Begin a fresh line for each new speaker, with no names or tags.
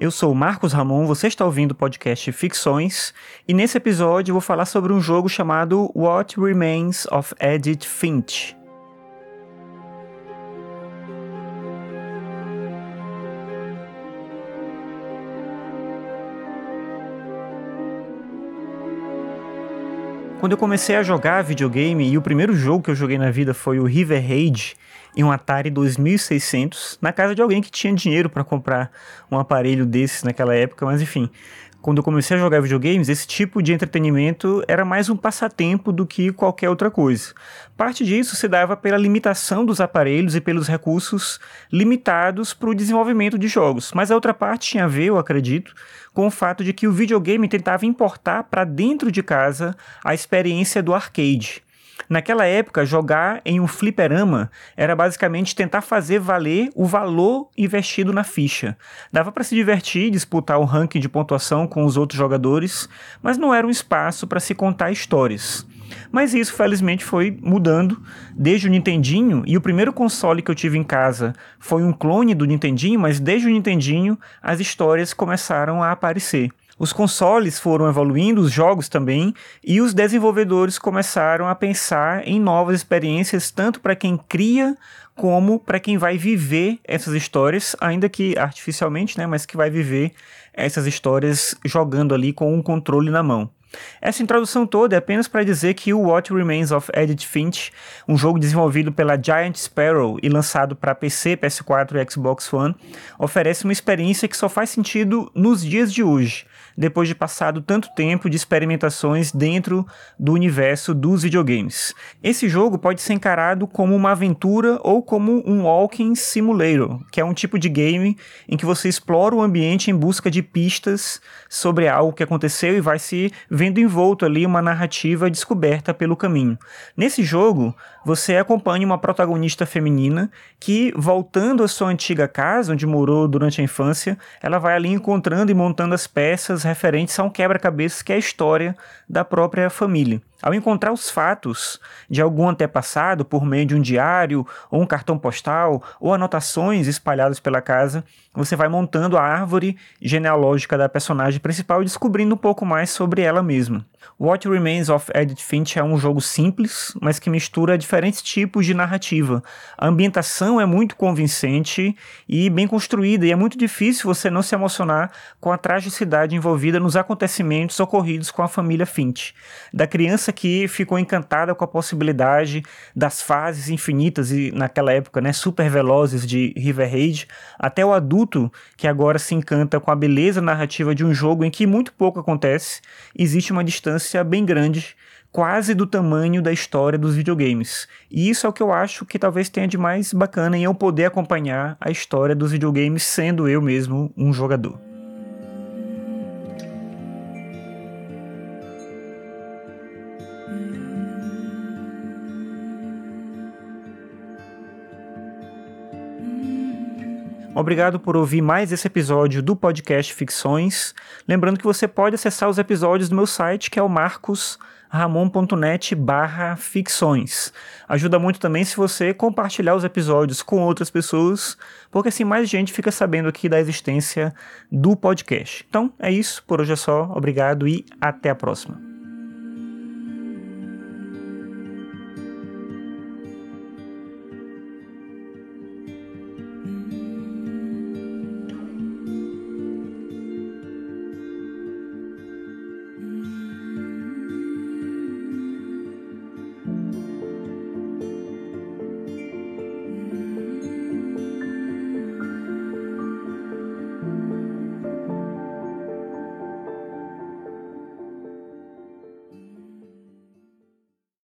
Eu sou o Marcos Ramon, você está ouvindo o podcast Ficções, e nesse episódio eu vou falar sobre um jogo chamado What Remains of Edith Finch. Quando eu comecei a jogar videogame, e o primeiro jogo que eu joguei na vida foi o River Raid, em um Atari 2600, na casa de alguém que tinha dinheiro para comprar um aparelho desses naquela época, mas enfim, quando eu comecei a jogar videogames, esse tipo de entretenimento era mais um passatempo do que qualquer outra coisa. Parte disso se dava pela limitação dos aparelhos e pelos recursos limitados para o desenvolvimento de jogos, mas a outra parte tinha a ver, eu acredito, com o fato de que o videogame tentava importar para dentro de casa a experiência do arcade. Naquela época, jogar em um fliperama era basicamente tentar fazer valer o valor investido na ficha. Dava para se divertir, disputar o ranking de pontuação com os outros jogadores, mas não era um espaço para se contar histórias. Mas isso, felizmente, foi mudando desde o Nintendinho. E o primeiro console que eu tive em casa foi um clone do Nintendinho, mas desde o Nintendinho as histórias começaram a aparecer. Os consoles foram evoluindo, os jogos também, e os desenvolvedores começaram a pensar em novas experiências, tanto para quem cria como para quem vai viver essas histórias, ainda que artificialmente, né, mas que vai viver essas histórias jogando ali com um controle na mão. Essa introdução toda é apenas para dizer que o What Remains of Edith Finch, um jogo desenvolvido pela Giant Sparrow e lançado para PC, PS4 e Xbox One, oferece uma experiência que só faz sentido nos dias de hoje, depois de passado tanto tempo de experimentações dentro do universo dos videogames. Esse jogo pode ser encarado como uma aventura ou como um walking simulator, que é um tipo de game em que você explora o ambiente em busca de pistas sobre algo que aconteceu e vai se vendo envolto ali uma narrativa descoberta pelo caminho. Nesse jogo, você acompanha uma protagonista feminina que, voltando à sua antiga casa, onde morou durante a infância, ela vai ali encontrando e montando as peças referentes a um quebra-cabeças que é a história da própria família. Ao encontrar os fatos de algum antepassado por meio de um diário, ou um cartão postal, ou anotações espalhadas pela casa, você vai montando a árvore genealógica da personagem principal e descobrindo um pouco mais sobre ela mesma. What Remains of Edith Finch é um jogo simples, mas que mistura diferentes tipos de narrativa. A ambientação é muito convincente e bem construída, e é muito difícil você não se emocionar com a tragicidade envolvida nos acontecimentos ocorridos com a família Finch. Da criança que ficou encantada com a possibilidade das fases infinitas e naquela época, né, super velozes de River Raid, até o adulto que agora se encanta com a beleza narrativa de um jogo em que muito pouco acontece, existe uma distância bem grande quase do tamanho da história dos videogames. E isso é o que eu acho que talvez tenha de mais bacana em eu poder acompanhar a história dos videogames sendo eu mesmo um jogador. Obrigado por ouvir mais esse episódio do podcast Ficções. Lembrando que você pode acessar os episódios do meu site, que é o marcosramon.net barra ficções. Ajuda muito também se você compartilhar os episódios com outras pessoas, porque assim mais gente fica sabendo aqui da existência do podcast. Então é isso, por hoje é só. Obrigado e até a próxima.